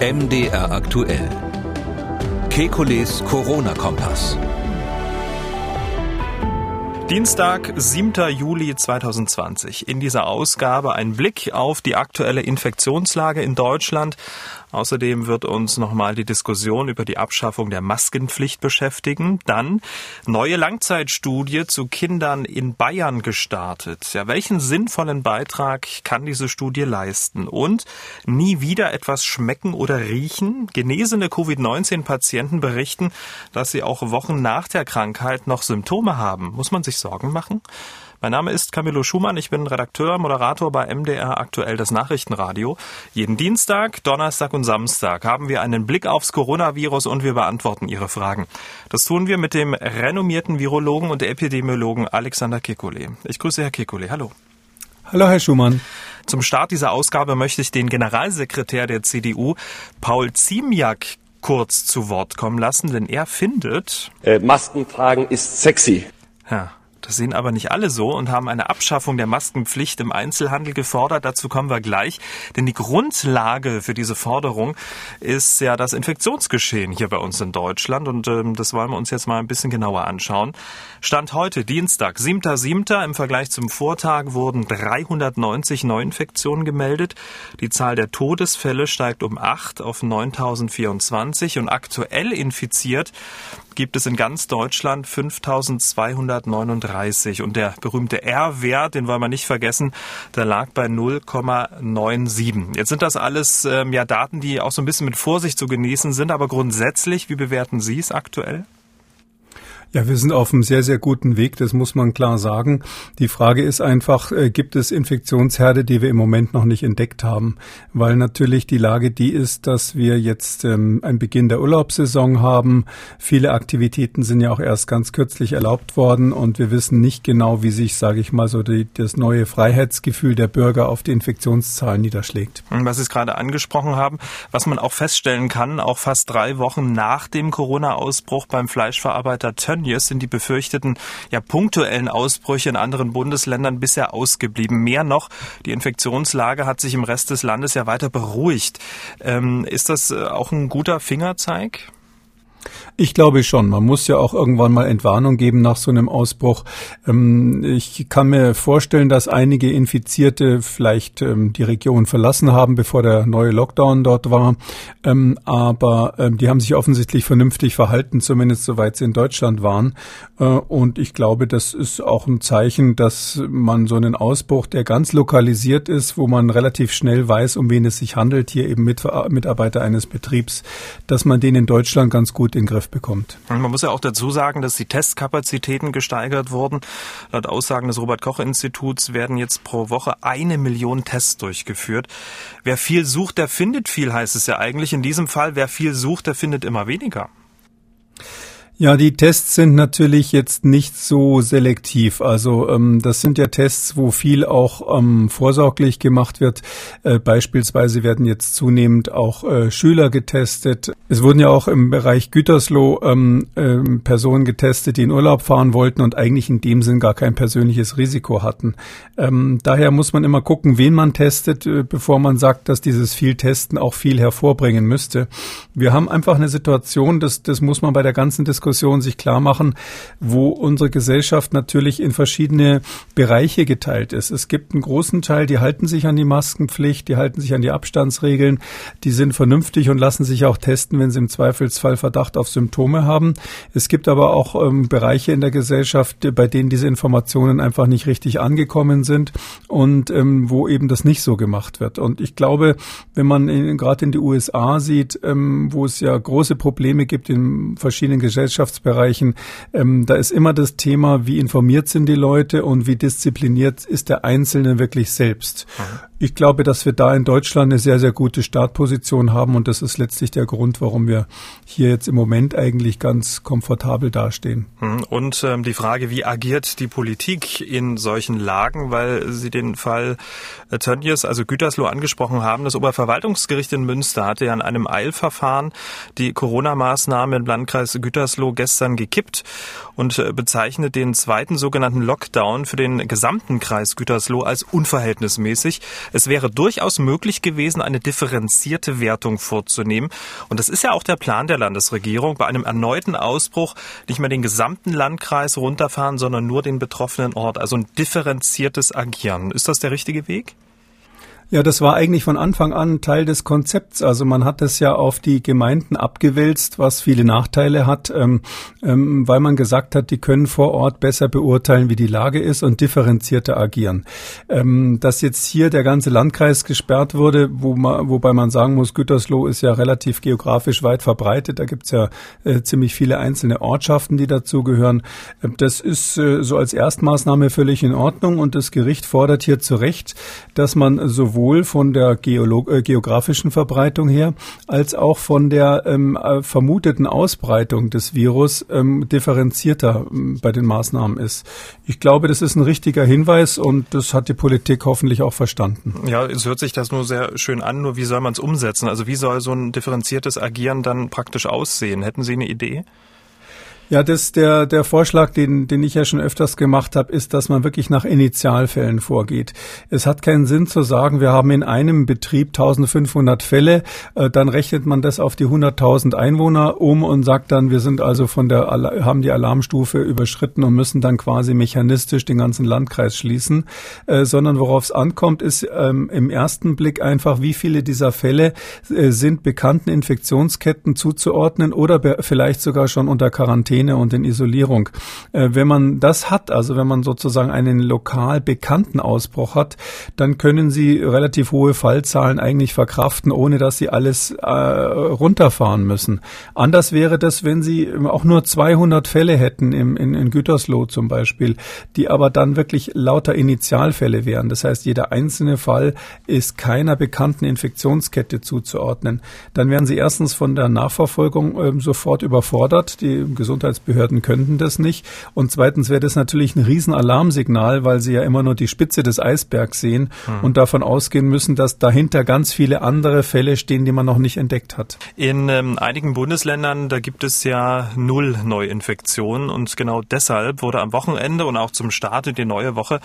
MDR aktuell. Kekules Corona-Kompass. Dienstag, 7. Juli 2020. In dieser Ausgabe ein Blick auf die aktuelle Infektionslage in Deutschland. Außerdem wird uns nochmal die Diskussion über die Abschaffung der Maskenpflicht beschäftigen. Dann neue Langzeitstudie zu Kindern in Bayern gestartet. Ja, welchen sinnvollen Beitrag kann diese Studie leisten? Und nie wieder etwas schmecken oder riechen? Genesene Covid-19-Patienten berichten, dass sie auch Wochen nach der Krankheit noch Symptome haben. Muss man sich Sorgen machen? Mein Name ist Camillo Schumann, ich bin Redakteur, Moderator bei MDR aktuell das Nachrichtenradio. Jeden Dienstag, Donnerstag und Samstag haben wir einen Blick aufs Coronavirus und wir beantworten Ihre Fragen. Das tun wir mit dem renommierten Virologen und Epidemiologen Alexander Kekulé. Ich grüße Herr Kekulé. Hallo. Hallo, Herr Schumann. Zum Start dieser Ausgabe möchte ich den Generalsekretär der CDU, Paul Ziemiak, kurz zu Wort kommen lassen, denn er findet, äh, Masken tragen ist sexy. Ja, das sehen aber nicht alle so und haben eine Abschaffung der Maskenpflicht im Einzelhandel gefordert. Dazu kommen wir gleich. Denn die Grundlage für diese Forderung ist ja das Infektionsgeschehen hier bei uns in Deutschland. Und ähm, das wollen wir uns jetzt mal ein bisschen genauer anschauen. Stand heute, Dienstag, 7.7. Im Vergleich zum Vortag wurden 390 Neuinfektionen gemeldet. Die Zahl der Todesfälle steigt um 8 auf 9.024 und aktuell infiziert gibt es in ganz Deutschland 5239 und der berühmte R-Wert, den wollen wir nicht vergessen, der lag bei 0,97. Jetzt sind das alles ähm, ja Daten, die auch so ein bisschen mit Vorsicht zu genießen sind, aber grundsätzlich, wie bewerten Sie es aktuell? Ja, wir sind auf einem sehr, sehr guten Weg, das muss man klar sagen. Die Frage ist einfach, äh, gibt es Infektionsherde, die wir im Moment noch nicht entdeckt haben? Weil natürlich die Lage die ist, dass wir jetzt ähm, einen Beginn der Urlaubssaison haben. Viele Aktivitäten sind ja auch erst ganz kürzlich erlaubt worden und wir wissen nicht genau, wie sich, sage ich mal, so die, das neue Freiheitsgefühl der Bürger auf die Infektionszahlen niederschlägt. Was Sie es gerade angesprochen haben, was man auch feststellen kann, auch fast drei Wochen nach dem Corona-Ausbruch beim Fleischverarbeiter Tönn Tönnies sind die befürchteten ja punktuellen Ausbrüche in anderen Bundesländern bisher ausgeblieben. Mehr noch, die Infektionslage hat sich im Rest des Landes ja weiter beruhigt. Ähm, ist das äh, auch ein guter Fingerzeig? Ich glaube schon. Man muss ja auch irgendwann mal Entwarnung geben nach so einem Ausbruch. Ähm, ich kann mir vorstellen, dass einige Infizierte vielleicht ähm, die Region verlassen haben, bevor der neue Lockdown dort war. Ähm, aber die haben sich offensichtlich vernünftig verhalten, zumindest soweit sie in Deutschland waren. Äh, und ich glaube, das ist auch ein Zeichen, dass man so einen Ausbruch, der ganz lokalisiert ist, wo man relativ schnell weiß, um wen es sich handelt, hier eben Mitarbeiter eines Betriebs, dass man den in Deutschland ganz gut den Griff bekommt. Man muss ja auch dazu sagen, dass die Testkapazitäten gesteigert wurden. Laut Aussagen des Robert-Koch-Instituts werden jetzt pro Woche eine Million Tests durchgeführt. Wer viel sucht, der findet viel, heißt es ja eigentlich. In diesem Fall, wer viel sucht, der findet immer weniger. Ja, die Tests sind natürlich jetzt nicht so selektiv. Also ähm, das sind ja Tests, wo viel auch ähm, vorsorglich gemacht wird. Äh, beispielsweise werden jetzt zunehmend auch äh, Schüler getestet. Es wurden ja auch im Bereich Gütersloh ähm, äh, Personen getestet, die in Urlaub fahren wollten und eigentlich in dem Sinn gar kein persönliches Risiko hatten. Ähm, daher muss man immer gucken, wen man testet, äh, bevor man sagt, dass dieses viel Testen auch viel hervorbringen müsste. Wir haben einfach eine Situation, das, das muss man bei der ganzen Diskussion Diskussion sich klar machen, wo unsere Gesellschaft natürlich in verschiedene Bereiche geteilt ist. Es gibt einen großen Teil, die halten sich an die Maskenpflicht, die halten sich an die Abstandsregeln, die sind vernünftig und lassen sich auch testen, wenn sie im Zweifelsfall Verdacht auf Symptome haben. Es gibt aber auch ähm, Bereiche in der Gesellschaft, bei denen diese Informationen einfach nicht richtig angekommen sind und ähm, wo eben das nicht so gemacht wird. Und ich glaube, wenn man gerade in die USA sieht, ähm, wo es ja große Probleme gibt in verschiedenen Gesellschaften, Wirtschaftsbereichen, ähm, da ist immer das Thema, wie informiert sind die Leute und wie diszipliniert ist der Einzelne wirklich selbst. Mhm. Ich glaube, dass wir da in Deutschland eine sehr, sehr gute Startposition haben und das ist letztlich der Grund, warum wir hier jetzt im Moment eigentlich ganz komfortabel dastehen. Mhm. Und ähm, die Frage, wie agiert die Politik in solchen Lagen, weil Sie den Fall äh, Tönnies, also Gütersloh, angesprochen haben. Das Oberverwaltungsgericht in Münster hatte ja in einem Eilverfahren die Corona-Maßnahmen im Landkreis Gütersloh Gütersloh gestern gekippt und äh, bezeichnet den zweiten sogenannten Lockdown für den gesamten Kreis Gütersloh als unverhältnismäßig. Es wäre durchaus möglich gewesen, eine differenzierte Wertung vorzunehmen. Und das ist ja auch der Plan der Landesregierung, bei einem erneuten Ausbruch nicht mehr den gesamten Landkreis runterfahren, sondern nur den betroffenen Ort. Also ein differenziertes Agieren. Ist das der richtige Weg? Ja, das war eigentlich von Anfang an Teil des Konzepts. Also man hat es ja auf die Gemeinden abgewälzt, was viele Nachteile hat, ähm, ähm, weil man gesagt hat, die können vor Ort besser beurteilen, wie die Lage ist und differenzierter agieren. Ähm, dass jetzt hier der ganze Landkreis gesperrt wurde, wo man, wobei man sagen muss, Gütersloh ist ja relativ geografisch weit verbreitet. Da gibt's ja äh, ziemlich viele einzelne Ortschaften, die dazugehören. Ähm, das ist äh, so als Erstmaßnahme völlig in Ordnung und das Gericht fordert hier zu Recht, dass man sowohl sowohl von der Geolog äh, geografischen Verbreitung her als auch von der ähm, äh, vermuteten Ausbreitung des Virus ähm, differenzierter ähm, bei den Maßnahmen ist. Ich glaube, das ist ein richtiger Hinweis und das hat die Politik hoffentlich auch verstanden. Ja, es hört sich das nur sehr schön an, nur wie soll man es umsetzen? Also wie soll so ein differenziertes Agieren dann praktisch aussehen? Hätten Sie eine Idee? Ja, das der der Vorschlag, den den ich ja schon öfters gemacht habe, ist, dass man wirklich nach Initialfällen vorgeht. Es hat keinen Sinn zu sagen, wir haben in einem Betrieb 1500 Fälle, äh, dann rechnet man das auf die 100.000 Einwohner um und sagt dann, wir sind also von der haben die Alarmstufe überschritten und müssen dann quasi mechanistisch den ganzen Landkreis schließen, äh, sondern worauf es ankommt, ist ähm, im ersten Blick einfach, wie viele dieser Fälle äh, sind bekannten Infektionsketten zuzuordnen oder vielleicht sogar schon unter Quarantäne Quarantäne und in Isolierung. Äh, wenn man das hat, also wenn man sozusagen einen lokal bekannten Ausbruch hat, dann können Sie relativ hohe Fallzahlen eigentlich verkraften, ohne dass Sie alles äh, runterfahren müssen. Anders wäre das, wenn Sie auch nur 200 Fälle hätten im, in, in Gütersloh zum Beispiel, die aber dann wirklich lauter Initialfälle wären. Das heißt, jeder einzelne Fall ist keiner bekannten Infektionskette zuzuordnen. Dann wären Sie erstens von der Nachverfolgung äh, sofort überfordert. Die Gesundheit Gesundheitsbehörden könnten das nicht. Und zweitens wäre das natürlich ein Riesenalarmsignal, weil sie ja immer nur die Spitze des Eisbergs sehen mhm. und davon ausgehen müssen, dass dahinter ganz viele andere Fälle stehen, die man noch nicht entdeckt hat. In ähm, einigen Bundesländern, da gibt es ja null Neuinfektionen und genau deshalb wurde am Wochenende und auch zum Start in die neue Woche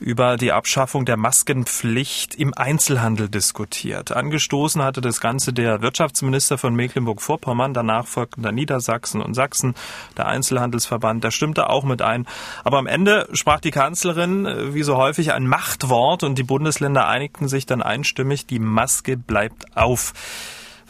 über die Abschaffung der Maskenpflicht im Einzelhandel diskutiert. Angestoßen hatte das Ganze der Wirtschaftsminister von Mecklenburg-Vorpommern, danach folgten dann Niedersachsen und Sachsen der Einzelhandelsverband, der stimmte auch mit ein. Aber am Ende sprach die Kanzlerin, äh, wie so häufig, ein Machtwort und die Bundesländer einigten sich dann einstimmig, die Maske bleibt auf.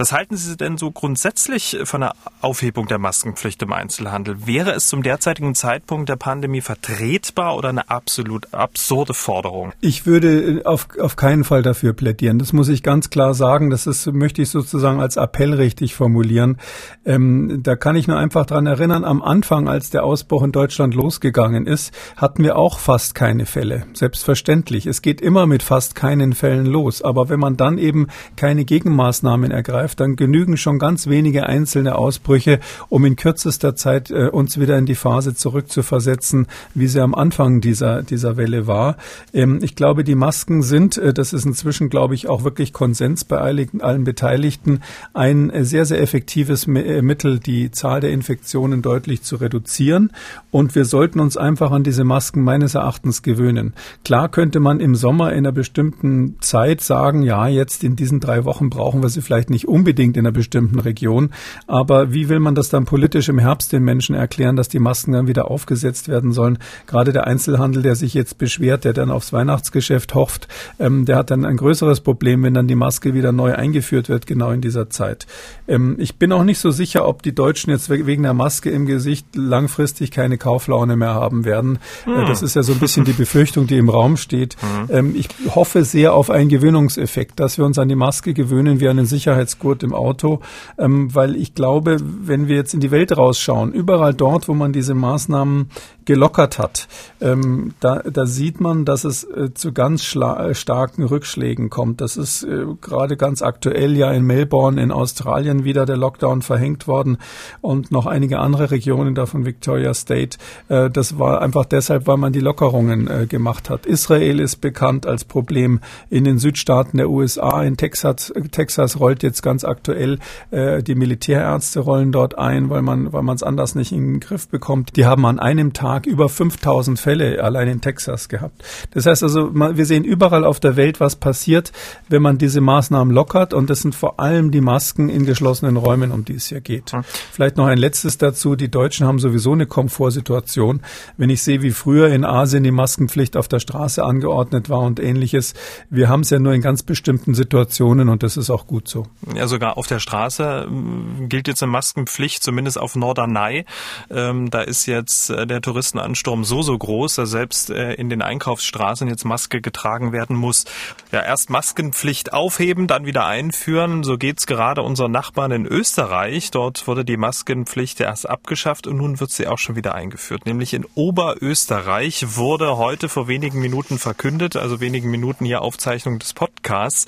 Was halten Sie denn so grundsätzlich von der Aufhebung der Maskenpflicht im Einzelhandel? Wäre es zum derzeitigen Zeitpunkt der Pandemie vertretbar oder eine absolut absurde Forderung? Ich würde auf, auf keinen Fall dafür plädieren. Das muss ich ganz klar sagen. Das ist, möchte ich sozusagen als Appell richtig formulieren. Ähm, da kann ich nur einfach dran erinnern, am Anfang, als der Ausbruch in Deutschland losgegangen ist, hatten wir auch fast keine Fälle. Selbstverständlich. Es geht immer mit fast keinen Fällen los. Aber wenn man dann eben keine Gegenmaßnahmen ergreift, greift, dann genügen schon ganz wenige einzelne Ausbrüche, um in kürzester Zeit äh, uns wieder in die Phase zurückzuversetzen, wie sie am Anfang dieser, dieser Welle war. Ähm, ich glaube, die Masken sind, äh, das ist inzwischen, glaube ich, auch wirklich Konsens bei allen Beteiligten, ein äh, sehr, sehr effektives äh, Mittel, die Zahl der Infektionen deutlich zu reduzieren. Und wir sollten uns einfach an diese Masken meines Erachtens gewöhnen. Klar könnte man im Sommer in einer bestimmten Zeit sagen, ja, jetzt in diesen drei Wochen brauchen wir sie vielleicht nicht unbedingt in einer bestimmten Region. Aber wie will man das dann politisch im Herbst den Menschen erklären, dass die Masken dann wieder aufgesetzt werden sollen? Gerade der Einzelhandel, der sich jetzt beschwert, der dann aufs Weihnachtsgeschäft hofft, ähm, der hat dann ein größeres Problem, wenn dann die Maske wieder neu eingeführt wird, genau in dieser Zeit. Ähm, ich bin auch nicht so sicher, ob die Deutschen jetzt wegen der Maske im Gesicht langfristig keine Kauflaune mehr haben werden. Hm. Das ist ja so ein bisschen die Befürchtung, die im Raum steht. Hm. Ähm, ich hoffe sehr auf einen Gewöhnungseffekt, dass wir uns an die Maske gewöhnen wie an den Sicherheitsgurt Sicherheitsgurt im Auto, ähm, weil ich glaube, wenn wir jetzt in die Welt rausschauen, überall dort, wo man diese Maßnahmen gelockert hat, ähm, da, da sieht man, dass es äh, zu ganz äh, starken Rückschlägen kommt. Das ist äh, gerade ganz aktuell ja in Melbourne in Australien wieder der Lockdown verhängt worden und noch einige andere Regionen davon Victoria State. Äh, das war einfach deshalb, weil man die Lockerungen äh, gemacht hat. Israel ist bekannt als Problem in den Südstaaten der USA. In Texas, Texas rollt jetzt ganz ganz aktuell. Äh, die Militärärzte rollen dort ein, weil man weil man es anders nicht in den Griff bekommt. Die haben an einem Tag über 5000 Fälle allein in Texas gehabt. Das heißt also, wir sehen überall auf der Welt, was passiert, wenn man diese Maßnahmen lockert. Und das sind vor allem die Masken in geschlossenen Räumen, um die es hier geht. Vielleicht noch ein letztes dazu. Die Deutschen haben sowieso eine Komfortsituation. Wenn ich sehe, wie früher in Asien die Maskenpflicht auf der Straße angeordnet war und ähnliches, wir haben es ja nur in ganz bestimmten Situationen und das ist auch gut so. Ja, sogar auf der Straße ähm, gilt jetzt eine Maskenpflicht, zumindest auf Norderney. Ähm, da ist jetzt äh, der Touristenansturm so, so groß, dass selbst äh, in den Einkaufsstraßen jetzt Maske getragen werden muss. Ja, erst Maskenpflicht aufheben, dann wieder einführen. So geht's gerade unseren Nachbarn in Österreich. Dort wurde die Maskenpflicht erst abgeschafft und nun wird sie auch schon wieder eingeführt. Nämlich in Oberösterreich wurde heute vor wenigen Minuten verkündet, also wenigen Minuten hier Aufzeichnung des Podcasts.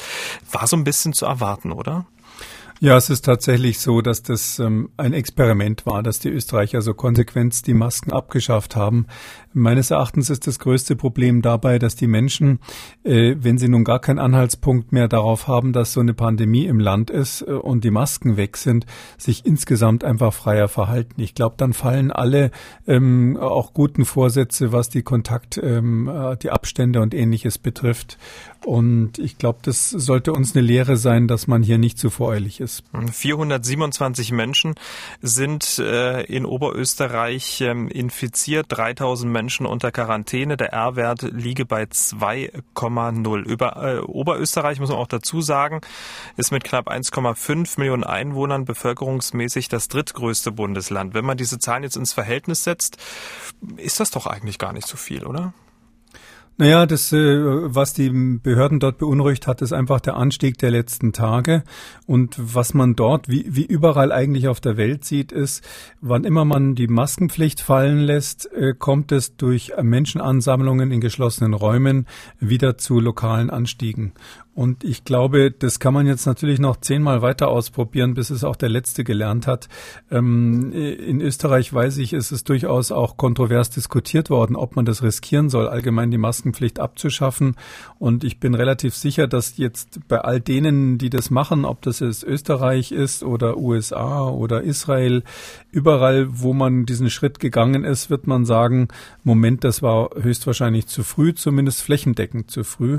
War so ein bisschen zu erwarten, oder? Ja, es ist tatsächlich so, dass das ähm, ein Experiment war, dass die Österreicher so konsequent die Masken abgeschafft haben. Meines Erachtens ist das größte Problem dabei, dass die Menschen, äh, wenn sie nun gar keinen Anhaltspunkt mehr darauf haben, dass so eine Pandemie im Land ist äh, und die Masken weg sind, sich insgesamt einfach freier verhalten. Ich glaube, dann fallen alle ähm, auch guten Vorsätze, was die Kontakt, ähm, äh, die Abstände und ähnliches betrifft. Und ich glaube, das sollte uns eine Lehre sein, dass man hier nicht zu voreilig ist. 427 Menschen sind äh, in Oberösterreich ähm, infiziert, 3000 Menschen unter Quarantäne. Der R-Wert liege bei 2,0. Über äh, Oberösterreich muss man auch dazu sagen, ist mit knapp 1,5 Millionen Einwohnern bevölkerungsmäßig das drittgrößte Bundesland. Wenn man diese Zahlen jetzt ins Verhältnis setzt, ist das doch eigentlich gar nicht so viel, oder? Naja, das, äh, was die Behörden dort beunruhigt hat, ist einfach der Anstieg der letzten Tage. Und was man dort, wie, wie überall eigentlich auf der Welt sieht, ist, wann immer man die Maskenpflicht fallen lässt, äh, kommt es durch Menschenansammlungen in geschlossenen Räumen wieder zu lokalen Anstiegen. Und ich glaube, das kann man jetzt natürlich noch zehnmal weiter ausprobieren, bis es auch der Letzte gelernt hat. Ähm, in Österreich weiß ich, ist es durchaus auch kontrovers diskutiert worden, ob man das riskieren soll, allgemein die Maskenpflicht abzuschaffen. Und ich bin relativ sicher, dass jetzt bei all denen, die das machen, ob das jetzt Österreich ist oder USA oder Israel, überall, wo man diesen Schritt gegangen ist, wird man sagen, Moment, das war höchstwahrscheinlich zu früh, zumindest flächendeckend zu früh.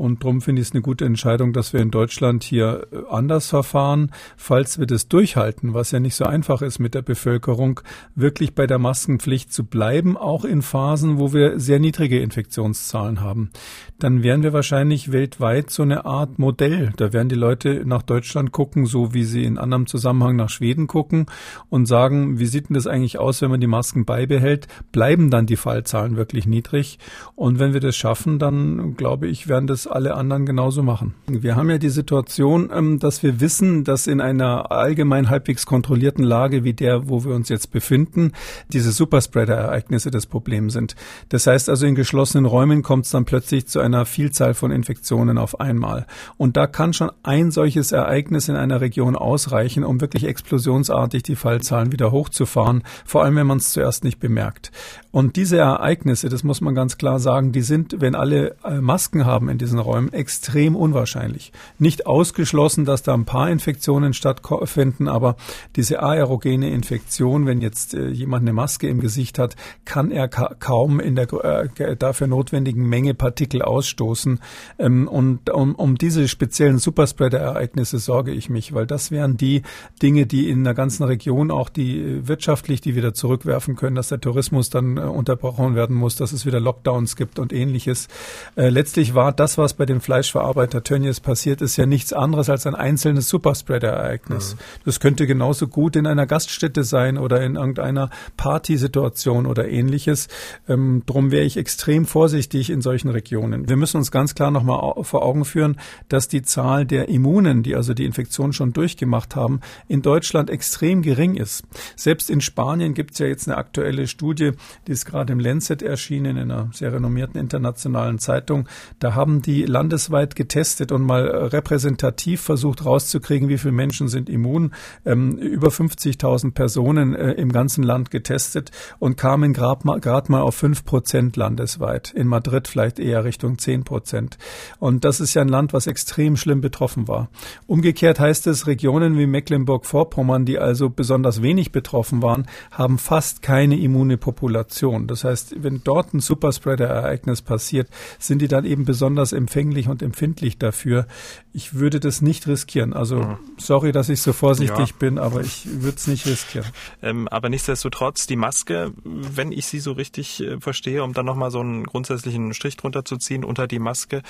Und darum finde ich es eine gute Entscheidung, dass wir in Deutschland hier äh, anders verfahren, falls wir das durchhalten, was ja nicht so einfach ist mit der Bevölkerung, wirklich bei der Maskenpflicht zu bleiben, auch in Phasen, wo wir sehr niedrige Infektionszahlen haben. Dann wären wir wahrscheinlich weltweit so eine Art Modell. Da werden die Leute nach Deutschland gucken, so wie sie in anderem Zusammenhang nach Schweden gucken und sagen, wie sieht denn das eigentlich aus, wenn man die Masken beibehält? Bleiben dann die Fallzahlen wirklich niedrig? Und wenn wir das schaffen, dann glaube ich, werden das alle anderen genauso machen. Wir haben ja die Situation, ähm, dass wir wissen, dass in einer allgemein halbwegs kontrollierten Lage wie der, wo wir uns jetzt befinden, diese Superspreader-Ereignisse das Problem sind. Das heißt also, in geschlossenen Räumen kommt es dann plötzlich zu einer Vielzahl von Infektionen auf einmal. Und da kann schon ein solches Ereignis in einer Region ausreichen, um wirklich explosionsartig die Fallzahlen wieder hochzufahren, vor allem wenn man es zuerst nicht bemerkt. Und diese Ereignisse, das muss man ganz klar sagen, die sind, wenn alle äh, Masken haben in diesen Räumen, extrem unwahrscheinlich. Nicht ausgeschlossen, dass da ein paar Infektionen stattfinden, aber diese aerogene Infektion, wenn jetzt äh, jemand eine Maske im Gesicht hat, kann er ka kaum in der äh, dafür notwendigen Menge Partikel ausstoßen. Ähm, und um, um diese speziellen Superspreader-Ereignisse sorge ich mich, weil das wären die Dinge, die in der ganzen Region auch die äh, wirtschaftlich die wieder zurückwerfen können, dass der Tourismus dann äh, unterbrochen werden muss, dass es wieder Lockdowns gibt und ähnliches. Äh, letztlich war das, was bei dem Fleischverarbeiter Tönnies passiert ist, ja nichts anderes als ein einzelnes Superspreader-Ereignis. Mhm. Das könnte genauso gut in einer Gaststätte sein oder in irgendeiner Partysituation oder ähnliches. Ähm, drum wäre ich extrem vorsichtig in solchen Regionen. Wir müssen uns ganz klar nochmal vor Augen führen, dass die Zahl der Immunen, die also die Infektion schon durchgemacht haben, in Deutschland extrem gering ist. Selbst in Spanien gibt es ja jetzt eine aktuelle Studie, die ist gerade im Lancet erschienen, in einer sehr renommierten internationalen Zeitung. Da haben die die landesweit getestet und mal repräsentativ versucht rauszukriegen, wie viele Menschen sind immun. Ähm, über 50.000 Personen äh, im ganzen Land getestet und kamen gerade mal, mal auf fünf Prozent landesweit. In Madrid vielleicht eher Richtung zehn Prozent. Und das ist ja ein Land, was extrem schlimm betroffen war. Umgekehrt heißt es, Regionen wie Mecklenburg-Vorpommern, die also besonders wenig betroffen waren, haben fast keine immune Population. Das heißt, wenn dort ein Superspreader-Ereignis passiert, sind die dann eben besonders empfänglich und empfindlich dafür. Ich würde das nicht riskieren. Also mhm. sorry, dass ich so vorsichtig ja. bin, aber ich würde es nicht riskieren. Ähm, aber nichtsdestotrotz, die Maske, wenn ich sie so richtig äh, verstehe, um dann nochmal so einen grundsätzlichen Strich drunter zu ziehen unter die Maske,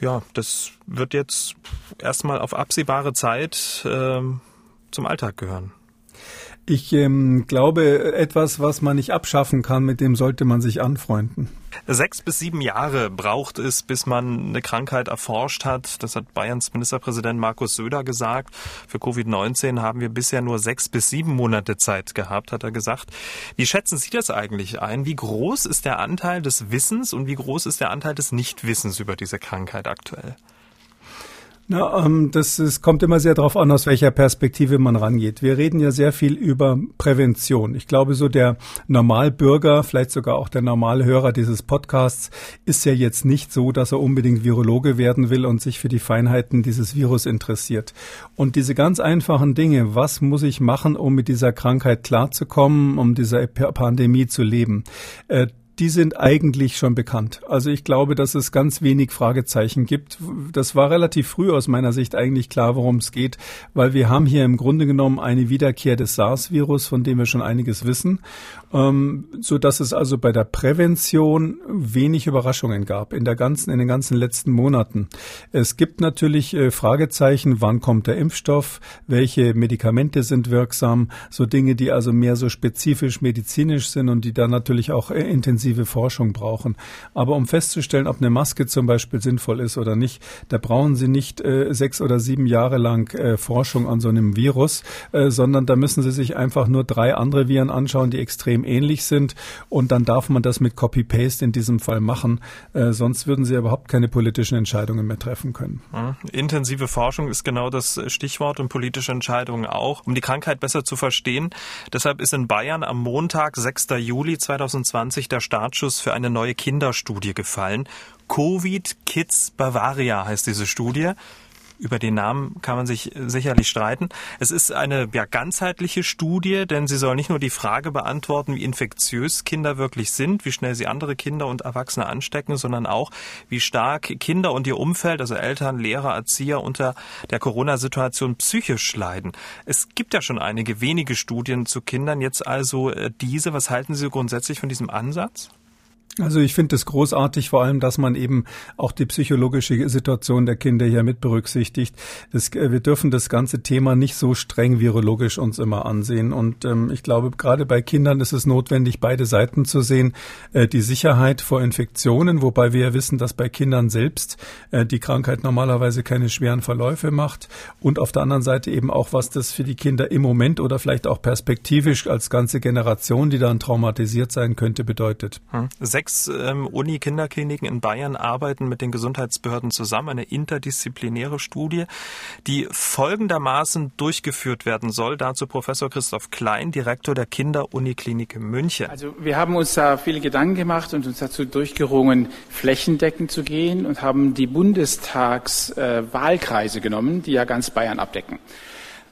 ja, das wird jetzt erstmal auf absehbare Zeit äh, zum Alltag gehören. Ich ähm, glaube, etwas, was man nicht abschaffen kann, mit dem sollte man sich anfreunden. Sechs bis sieben Jahre braucht es, bis man eine Krankheit erforscht hat. Das hat Bayerns Ministerpräsident Markus Söder gesagt. Für Covid-19 haben wir bisher nur sechs bis sieben Monate Zeit gehabt, hat er gesagt. Wie schätzen Sie das eigentlich ein? Wie groß ist der Anteil des Wissens und wie groß ist der Anteil des Nichtwissens über diese Krankheit aktuell? Na, ähm, das, das kommt immer sehr darauf an, aus welcher Perspektive man rangeht. Wir reden ja sehr viel über Prävention. Ich glaube, so der Normalbürger, vielleicht sogar auch der normale Hörer dieses Podcasts, ist ja jetzt nicht so, dass er unbedingt Virologe werden will und sich für die Feinheiten dieses Virus interessiert. Und diese ganz einfachen Dinge, was muss ich machen, um mit dieser Krankheit klarzukommen, um dieser Pandemie zu leben, äh, die sind eigentlich schon bekannt. Also ich glaube, dass es ganz wenig Fragezeichen gibt. Das war relativ früh aus meiner Sicht eigentlich klar, worum es geht, weil wir haben hier im Grunde genommen eine Wiederkehr des SARS-Virus, von dem wir schon einiges wissen, ähm, so dass es also bei der Prävention wenig Überraschungen gab in der ganzen, in den ganzen letzten Monaten. Es gibt natürlich äh, Fragezeichen, wann kommt der Impfstoff, welche Medikamente sind wirksam, so Dinge, die also mehr so spezifisch medizinisch sind und die dann natürlich auch äh, intensiv intensive Forschung brauchen. Aber um festzustellen, ob eine Maske zum Beispiel sinnvoll ist oder nicht, da brauchen Sie nicht äh, sechs oder sieben Jahre lang äh, Forschung an so einem Virus, äh, sondern da müssen Sie sich einfach nur drei andere Viren anschauen, die extrem ähnlich sind. Und dann darf man das mit Copy-Paste in diesem Fall machen. Äh, sonst würden Sie überhaupt keine politischen Entscheidungen mehr treffen können. Mhm. Intensive Forschung ist genau das Stichwort und politische Entscheidungen auch, um die Krankheit besser zu verstehen. Deshalb ist in Bayern am Montag, 6. Juli 2020, der Startschuss für eine neue Kinderstudie gefallen. Covid Kids Bavaria heißt diese Studie. Über den Namen kann man sich sicherlich streiten. Es ist eine ja, ganzheitliche Studie, denn sie soll nicht nur die Frage beantworten, wie infektiös Kinder wirklich sind, wie schnell sie andere Kinder und Erwachsene anstecken, sondern auch, wie stark Kinder und ihr Umfeld, also Eltern, Lehrer, Erzieher unter der Corona-Situation psychisch leiden. Es gibt ja schon einige wenige Studien zu Kindern, jetzt also äh, diese. Was halten Sie grundsätzlich von diesem Ansatz? Also ich finde es großartig, vor allem, dass man eben auch die psychologische Situation der Kinder hier mit berücksichtigt. Das, äh, wir dürfen das ganze Thema nicht so streng virologisch uns immer ansehen. Und ähm, ich glaube, gerade bei Kindern ist es notwendig, beide Seiten zu sehen. Äh, die Sicherheit vor Infektionen, wobei wir ja wissen, dass bei Kindern selbst äh, die Krankheit normalerweise keine schweren Verläufe macht. Und auf der anderen Seite eben auch, was das für die Kinder im Moment oder vielleicht auch perspektivisch als ganze Generation, die dann traumatisiert sein könnte, bedeutet. Hm sechs ähm, Uni-Kinderkliniken in Bayern arbeiten mit den Gesundheitsbehörden zusammen, eine interdisziplinäre Studie, die folgendermaßen durchgeführt werden soll. Dazu Professor Christoph Klein, Direktor der Kinder-Uniklinik München. Also wir haben uns da viele Gedanken gemacht und uns dazu durchgerungen, flächendeckend zu gehen und haben die Bundestagswahlkreise äh, genommen, die ja ganz Bayern abdecken.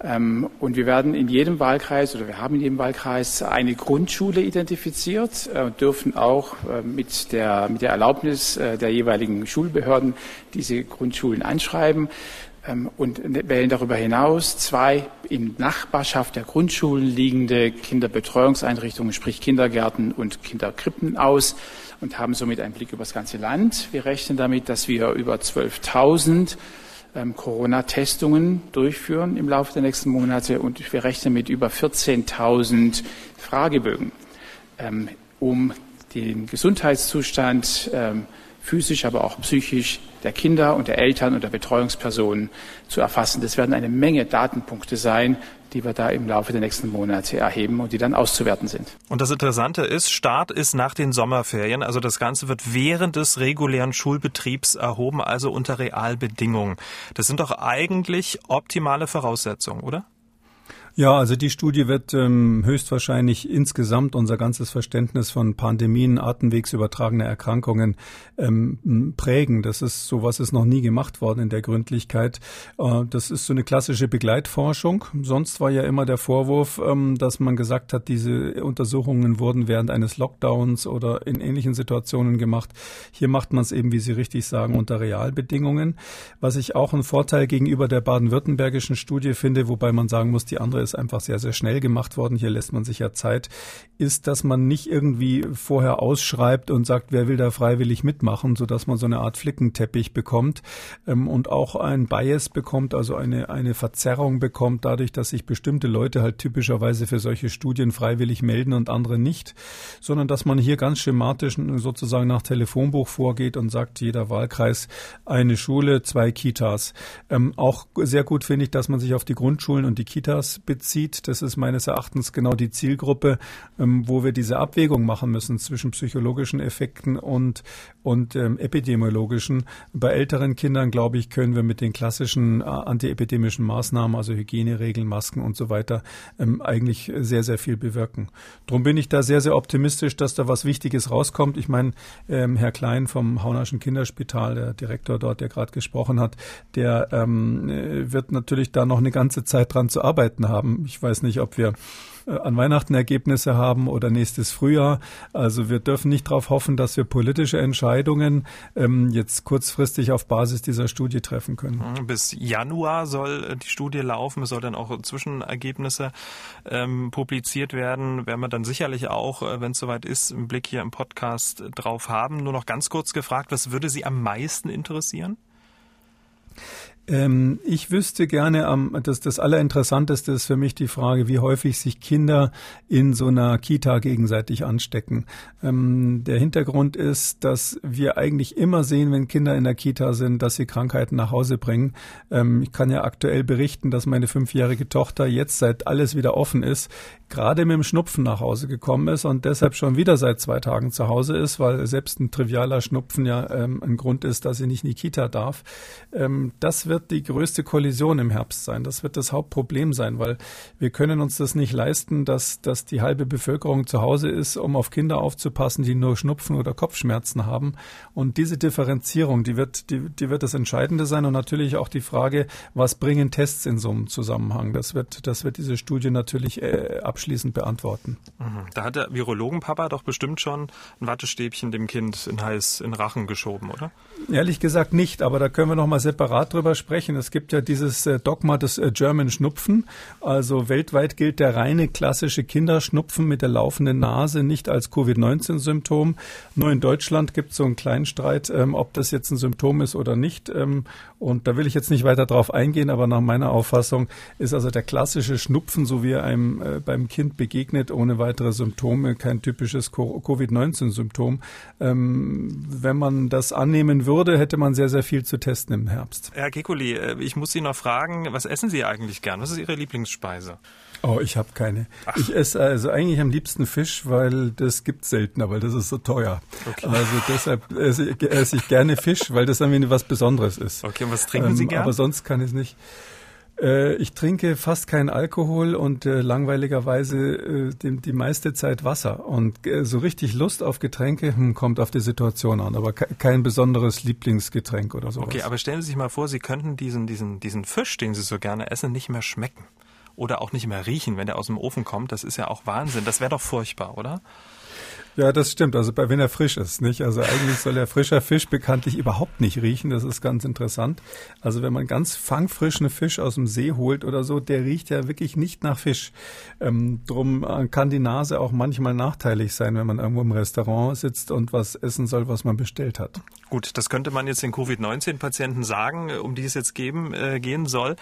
Ähm, und wir werden in jedem Wahlkreis oder wir haben in jedem Wahlkreis eine Grundschule identifiziert, äh, dürfen auch äh, mit der, mit der Erlaubnis äh, der jeweiligen Schulbehörden diese Grundschulen anschreiben ähm, und wählen darüber hinaus zwei in Nachbarschaft der Grundschulen liegende Kinderbetreuungseinrichtungen, sprich Kindergärten und Kinderkrippen aus und haben somit einen Blick über das ganze Land. Wir rechnen damit, dass wir über 12.000 ähm, Corona-Testungen durchführen im Laufe der nächsten Monate und wir rechnen mit über 14.000 Fragebögen, ähm, um den Gesundheitszustand ähm, physisch, aber auch psychisch der Kinder und der Eltern und der Betreuungspersonen zu erfassen. Das werden eine Menge Datenpunkte sein, die wir da im Laufe der nächsten Monate erheben und die dann auszuwerten sind. Und das Interessante ist, Start ist nach den Sommerferien, also das Ganze wird während des regulären Schulbetriebs erhoben, also unter Realbedingungen. Das sind doch eigentlich optimale Voraussetzungen, oder? Ja, also die Studie wird ähm, höchstwahrscheinlich insgesamt unser ganzes Verständnis von Pandemien, atemwegsübertragene Erkrankungen ähm, prägen. Das ist sowas ist noch nie gemacht worden in der Gründlichkeit. Äh, das ist so eine klassische Begleitforschung. Sonst war ja immer der Vorwurf, ähm, dass man gesagt hat, diese Untersuchungen wurden während eines Lockdowns oder in ähnlichen Situationen gemacht. Hier macht man es eben, wie Sie richtig sagen, unter Realbedingungen. Was ich auch einen Vorteil gegenüber der baden-württembergischen Studie finde, wobei man sagen muss, die andere ist einfach sehr, sehr schnell gemacht worden. Hier lässt man sich ja Zeit, ist, dass man nicht irgendwie vorher ausschreibt und sagt, wer will da freiwillig mitmachen, so dass man so eine Art Flickenteppich bekommt ähm, und auch ein Bias bekommt, also eine, eine Verzerrung bekommt, dadurch, dass sich bestimmte Leute halt typischerweise für solche Studien freiwillig melden und andere nicht, sondern dass man hier ganz schematisch sozusagen nach Telefonbuch vorgeht und sagt, jeder Wahlkreis eine Schule, zwei Kitas. Ähm, auch sehr gut finde ich, dass man sich auf die Grundschulen und die Kitas bezieht. Das ist meines Erachtens genau die Zielgruppe, ähm, wo wir diese Abwägung machen müssen zwischen psychologischen Effekten und, und ähm, epidemiologischen. Bei älteren Kindern, glaube ich, können wir mit den klassischen äh, antiepidemischen Maßnahmen, also Hygieneregeln, Masken und so weiter, ähm, eigentlich sehr, sehr viel bewirken. Darum bin ich da sehr, sehr optimistisch, dass da was Wichtiges rauskommt. Ich meine, ähm, Herr Klein vom Haunerschen Kinderspital, der Direktor dort, der gerade gesprochen hat, der ähm, äh, wird natürlich da noch eine ganze Zeit dran zu arbeiten haben haben. Ich weiß nicht, ob wir äh, an Weihnachten Ergebnisse haben oder nächstes Frühjahr. Also wir dürfen nicht darauf hoffen, dass wir politische Entscheidungen ähm, jetzt kurzfristig auf Basis dieser Studie treffen können. Mhm, bis Januar soll äh, die Studie laufen. Es soll dann auch Zwischenergebnisse ähm, publiziert werden. Werden wir dann sicherlich auch, äh, wenn es soweit ist, einen Blick hier im Podcast drauf haben. Nur noch ganz kurz gefragt, was würde Sie am meisten interessieren? Ähm, ich wüsste gerne, ähm, dass das Allerinteressanteste ist für mich die Frage, wie häufig sich Kinder in so einer Kita gegenseitig anstecken. Ähm, der Hintergrund ist, dass wir eigentlich immer sehen, wenn Kinder in der Kita sind, dass sie Krankheiten nach Hause bringen. Ähm, ich kann ja aktuell berichten, dass meine fünfjährige Tochter jetzt, seit alles wieder offen ist, gerade mit dem Schnupfen nach Hause gekommen ist und deshalb schon wieder seit zwei Tagen zu Hause ist, weil selbst ein trivialer Schnupfen ja ähm, ein Grund ist, dass sie nicht in die Kita darf. Ähm, das wird die größte Kollision im Herbst sein. Das wird das Hauptproblem sein, weil wir können uns das nicht leisten, dass, dass die halbe Bevölkerung zu Hause ist, um auf Kinder aufzupassen, die nur Schnupfen oder Kopfschmerzen haben. Und diese Differenzierung, die wird, die, die wird das Entscheidende sein und natürlich auch die Frage, was bringen Tests in so einem Zusammenhang? Das wird, das wird diese Studie natürlich äh, abschließend beantworten. Mhm. Da hat der Virologenpapa doch bestimmt schon ein Wattestäbchen dem Kind in heiß in Rachen geschoben, oder? Ehrlich gesagt nicht, aber da können wir noch mal separat drüber sprechen. Es gibt ja dieses äh, Dogma des äh, German Schnupfen. Also weltweit gilt der reine klassische Kinderschnupfen mit der laufenden Nase nicht als Covid-19-Symptom. Nur in Deutschland gibt es so einen kleinen Streit, ähm, ob das jetzt ein Symptom ist oder nicht. Ähm, und da will ich jetzt nicht weiter drauf eingehen, aber nach meiner Auffassung ist also der klassische Schnupfen, so wie er einem äh, Kind begegnet, ohne weitere Symptome, kein typisches Covid-19-Symptom. Ähm, wenn man das annehmen würde, hätte man sehr, sehr viel zu testen im Herbst. Herr Kekuli, äh, ich muss Sie noch fragen, was essen Sie eigentlich gern? Was ist Ihre Lieblingsspeise? Oh, ich habe keine. Ach. Ich esse also eigentlich am liebsten Fisch, weil das gibt seltener, weil das ist so teuer. Okay. Also deshalb esse, esse, ich gerne Fisch, weil das irgendwie was Besonderes ist. Okay, und was trinken Sie ähm, gern? Aber sonst kann ich es nicht. Äh, ich trinke fast keinen Alkohol und äh, langweiligerweise äh, die, die, meiste Zeit Wasser. Und äh, so richtig Lust auf Getränke hm, kommt auf die Situation an, aber kein besonderes Lieblingsgetränk oder so. Okay, aber stellen Sie sich mal vor, Sie könnten diesen, diesen, diesen Fisch, den Sie so gerne essen, nicht mehr schmecken. Oder auch nicht mehr riechen, wenn der aus dem Ofen kommt. Das ist ja auch Wahnsinn. Das wäre doch furchtbar, oder? Ja, das stimmt. Also bei, wenn er frisch ist, nicht? Also eigentlich soll er frischer Fisch bekanntlich überhaupt nicht riechen. Das ist ganz interessant. Also wenn man ganz fangfrischen Fisch aus dem See holt oder so, der riecht ja wirklich nicht nach Fisch. Ähm, drum äh, kann die Nase auch manchmal nachteilig sein, wenn man irgendwo im Restaurant sitzt und was essen soll, was man bestellt hat. Gut, das könnte man jetzt den Covid-19-Patienten sagen, um die es jetzt geben, äh, gehen soll.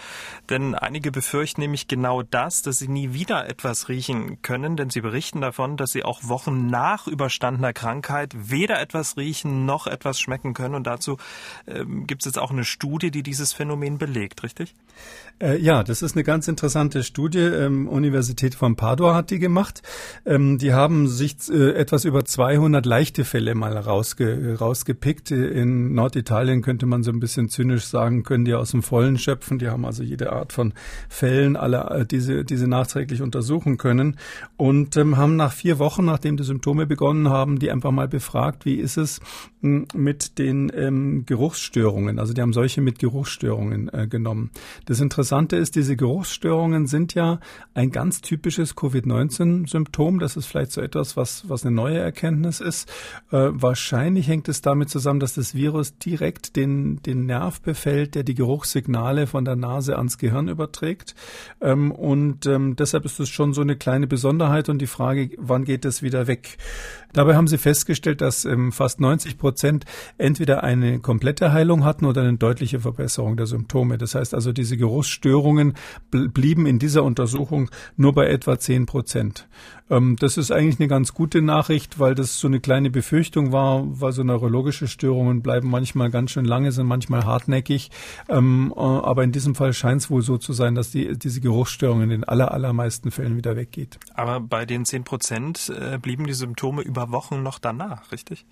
Denn einige befürchten nämlich genau das, dass sie nie wieder etwas riechen können, denn sie berichten davon, dass sie auch Wochen nach überstandener Krankheit weder etwas riechen noch etwas schmecken können. Und dazu ähm, gibt es jetzt auch eine Studie, die dieses Phänomen belegt, richtig? Äh, ja, das ist eine ganz interessante Studie. Ähm, Universität von Padua hat die gemacht. Ähm, die haben sich äh, etwas über 200 leichte Fälle mal rausge rausgepickt in Norditalien könnte man so ein bisschen zynisch sagen, können die aus dem Vollen schöpfen. Die haben also jede Art von Fällen, alle äh, diese, diese nachträglich untersuchen können und ähm, haben nach vier Wochen, nachdem die Symptome begonnen haben, die einfach mal befragt, wie ist es hm, mit den ähm, Geruchsstörungen. Also die haben solche mit Geruchsstörungen äh, genommen. Das Interessante ist, diese Geruchsstörungen sind ja ein ganz typisches Covid-19-Symptom. Das ist vielleicht so etwas, was, was eine neue Erkenntnis ist. Äh, wahrscheinlich hängt es damit zusammen, dass das Virus direkt den, den Nerv befällt, der die Geruchssignale von der Nase ans Gehirn überträgt. Ähm, und ähm, deshalb ist es schon so eine kleine Besonderheit und die Frage, wann geht es wieder weg? Dabei haben sie festgestellt, dass ähm, fast 90 Prozent entweder eine komplette Heilung hatten oder eine deutliche Verbesserung der Symptome. Das heißt also, diese Geruchsstörungen blieben in dieser Untersuchung nur bei etwa 10 Prozent. Ähm, das ist eigentlich eine ganz gute Nachricht, weil das so eine kleine Befürchtung war, weil so neurologische Störungen bleiben manchmal ganz schön lange, sind manchmal hartnäckig. Ähm, äh, aber in diesem Fall scheint es wohl so zu sein, dass die, diese Geruchsstörung in den aller, allermeisten Fällen wieder weggeht. Aber bei den 10 Prozent äh, blieben die Symptome über Wochen noch danach, richtig?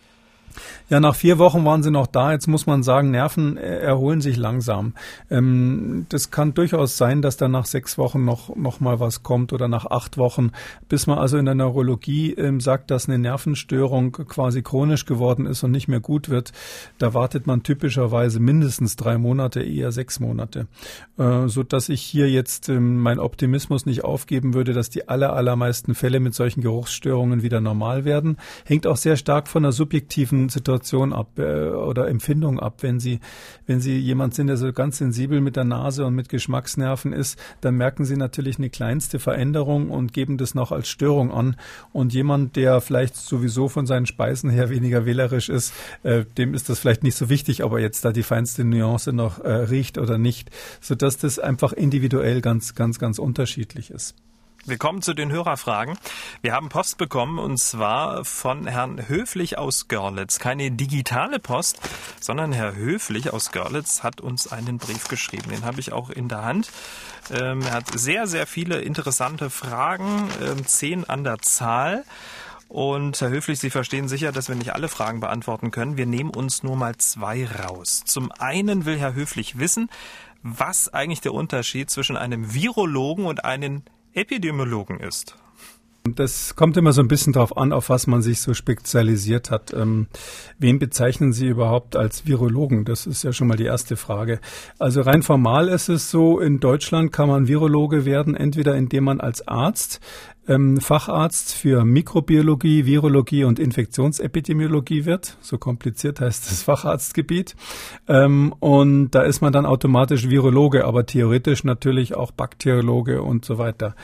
Ja, nach vier Wochen waren sie noch da. Jetzt muss man sagen, Nerven äh, erholen sich langsam. Ähm, das kann durchaus sein, dass da nach sechs Wochen noch, noch mal was kommt oder nach acht Wochen, bis man also in der Neurologie ähm, sagt, dass eine Nervenstörung quasi chronisch geworden ist und nicht mehr gut wird. Da wartet man typischerweise mindestens drei Monate, eher sechs Monate. Äh, so dass ich hier jetzt ähm, mein Optimismus nicht aufgeben würde, dass die aller, allermeisten Fälle mit solchen Geruchsstörungen wieder normal werden. Hängt auch sehr stark von der subjektiven Situation ab äh, oder Empfindung ab. Wenn Sie, wenn Sie jemand sind, der so ganz sensibel mit der Nase und mit Geschmacksnerven ist, dann merken Sie natürlich eine kleinste Veränderung und geben das noch als Störung an. Und jemand, der vielleicht sowieso von seinen Speisen her weniger wählerisch ist, äh, dem ist das vielleicht nicht so wichtig, ob er jetzt da die feinste Nuance noch äh, riecht oder nicht, sodass das einfach individuell ganz, ganz, ganz unterschiedlich ist. Wir kommen zu den Hörerfragen. Wir haben Post bekommen und zwar von Herrn Höflich aus Görlitz. Keine digitale Post, sondern Herr Höflich aus Görlitz hat uns einen Brief geschrieben. Den habe ich auch in der Hand. Ähm, er hat sehr, sehr viele interessante Fragen, ähm, zehn an der Zahl. Und Herr Höflich, Sie verstehen sicher, dass wir nicht alle Fragen beantworten können. Wir nehmen uns nur mal zwei raus. Zum einen will Herr Höflich wissen, was eigentlich der Unterschied zwischen einem Virologen und einem Epidemiologen ist. Das kommt immer so ein bisschen darauf an, auf was man sich so spezialisiert hat. Ähm, wen bezeichnen Sie überhaupt als Virologen? Das ist ja schon mal die erste Frage. Also rein formal ist es so, in Deutschland kann man Virologe werden, entweder indem man als Arzt ähm, Facharzt für Mikrobiologie, Virologie und Infektionsepidemiologie wird. So kompliziert heißt das Facharztgebiet. Ähm, und da ist man dann automatisch Virologe, aber theoretisch natürlich auch Bakteriologe und so weiter.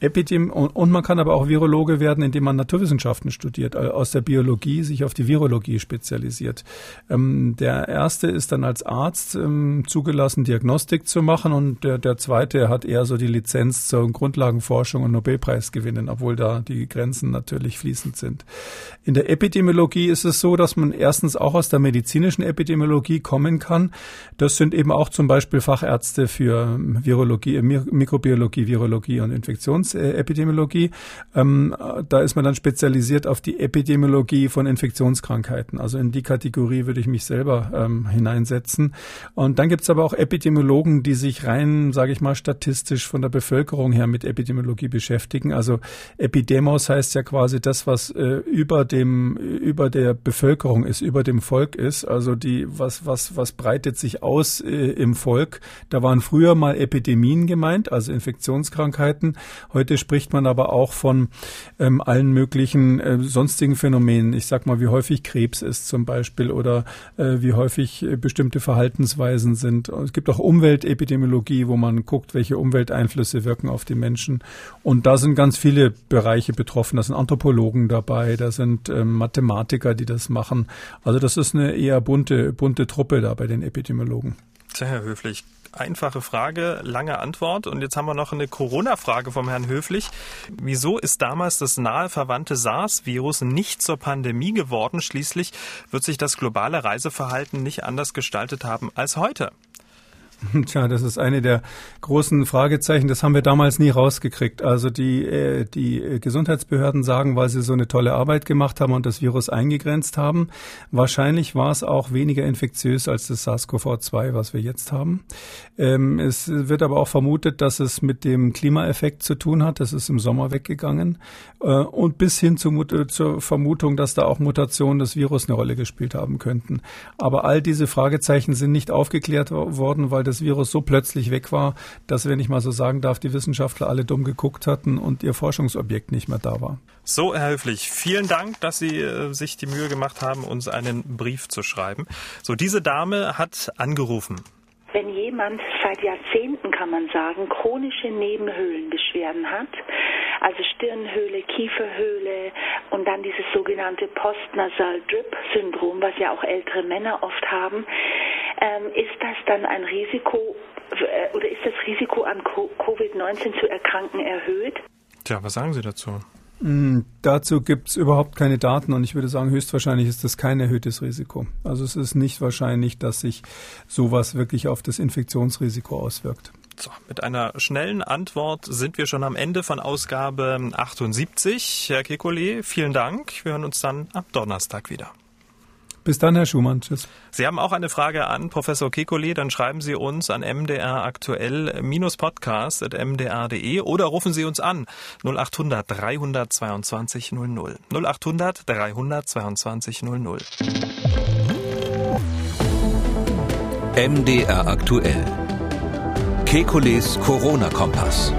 Epidem und, und man kann aber auch Virologe werden, indem man Naturwissenschaften studiert, also aus der Biologie sich auf die Virologie spezialisiert. Ähm, der erste ist dann als Arzt ähm, zugelassen, Diagnostik zu machen und der, der zweite hat eher so die Lizenz zur Grundlagenforschung und Nobelpreis gewinnen, obwohl da die Grenzen natürlich fließend sind. In der Epidemiologie ist es so, dass man erstens auch aus der medizinischen Epidemiologie kommen kann. Das sind eben auch zum Beispiel Fachärzte für Virologie, Mikrobiologie, Virologie und Infektions Infektionsepidemiologie. Ähm, da ist man dann spezialisiert auf die Epidemiologie von Infektionskrankheiten. Also in die Kategorie würde ich mich selber ähm, hineinsetzen. Und dann gibt es aber auch Epidemiologen, die sich rein, sage ich mal, statistisch von der Bevölkerung her mit Epidemiologie beschäftigen. Also Epidemos heißt ja quasi das, was äh, über dem über der Bevölkerung ist, über dem Volk ist. Also die was was was breitet sich aus äh, im Volk. Da waren früher mal Epidemien gemeint, also Infektionskrankheiten. Heute spricht man aber auch von ähm, allen möglichen äh, sonstigen Phänomenen. Ich sag mal, wie häufig Krebs ist zum Beispiel oder äh, wie häufig äh, bestimmte Verhaltensweisen sind. Es gibt auch Umweltepidemiologie, wo man guckt, welche Umwelteinflüsse wirken auf die Menschen. Und da sind ganz viele viele Bereiche betroffen. Da sind Anthropologen dabei, da sind ähm, Mathematiker, die das machen. Also das ist eine eher bunte, bunte Truppe da bei den Epidemiologen. Herr Höflich, einfache Frage, lange Antwort. Und jetzt haben wir noch eine Corona-Frage vom Herrn Höflich. Wieso ist damals das nahe verwandte SARS-Virus nicht zur Pandemie geworden? Schließlich wird sich das globale Reiseverhalten nicht anders gestaltet haben als heute. Tja, das ist eine der großen Fragezeichen. Das haben wir damals nie rausgekriegt. Also die, äh, die Gesundheitsbehörden sagen, weil sie so eine tolle Arbeit gemacht haben und das Virus eingegrenzt haben. Wahrscheinlich war es auch weniger infektiös als das SARS-CoV-2, was wir jetzt haben. Ähm, es wird aber auch vermutet, dass es mit dem Klimaeffekt zu tun hat. Das ist im Sommer weggegangen. Äh, und bis hin zu, zur Vermutung, dass da auch Mutationen des Virus eine Rolle gespielt haben könnten. Aber all diese Fragezeichen sind nicht aufgeklärt worden, weil das Virus so plötzlich weg war, dass, wenn ich mal so sagen darf, die Wissenschaftler alle dumm geguckt hatten und ihr Forschungsobjekt nicht mehr da war. So, Herr Höflich, vielen Dank, dass Sie äh, sich die Mühe gemacht haben, uns einen Brief zu schreiben. So, diese Dame hat angerufen. Wenn jemand seit Jahrzehnten, kann man sagen, chronische Nebenhöhlenbeschwerden hat, also Stirnhöhle, Kieferhöhle und dann dieses sogenannte Postnasal-Drip-Syndrom, was ja auch ältere Männer oft haben, ähm, ist das dann ein Risiko äh, oder ist das Risiko an Covid-19 zu erkranken erhöht? Tja, was sagen Sie dazu? Mm, dazu gibt es überhaupt keine Daten und ich würde sagen, höchstwahrscheinlich ist das kein erhöhtes Risiko. Also es ist nicht wahrscheinlich, dass sich sowas wirklich auf das Infektionsrisiko auswirkt. So, mit einer schnellen Antwort sind wir schon am Ende von Ausgabe 78. Herr Kekulé, vielen Dank. Wir hören uns dann am Donnerstag wieder. Bis dann, Herr Schumann. Tschüss. Sie haben auch eine Frage an Professor Kekulé, dann schreiben Sie uns an mdraktuell-podcast.mdr.de oder rufen Sie uns an 0800 322 00. 0800 322 00. MDR aktuell. Kekules Corona-Kompass.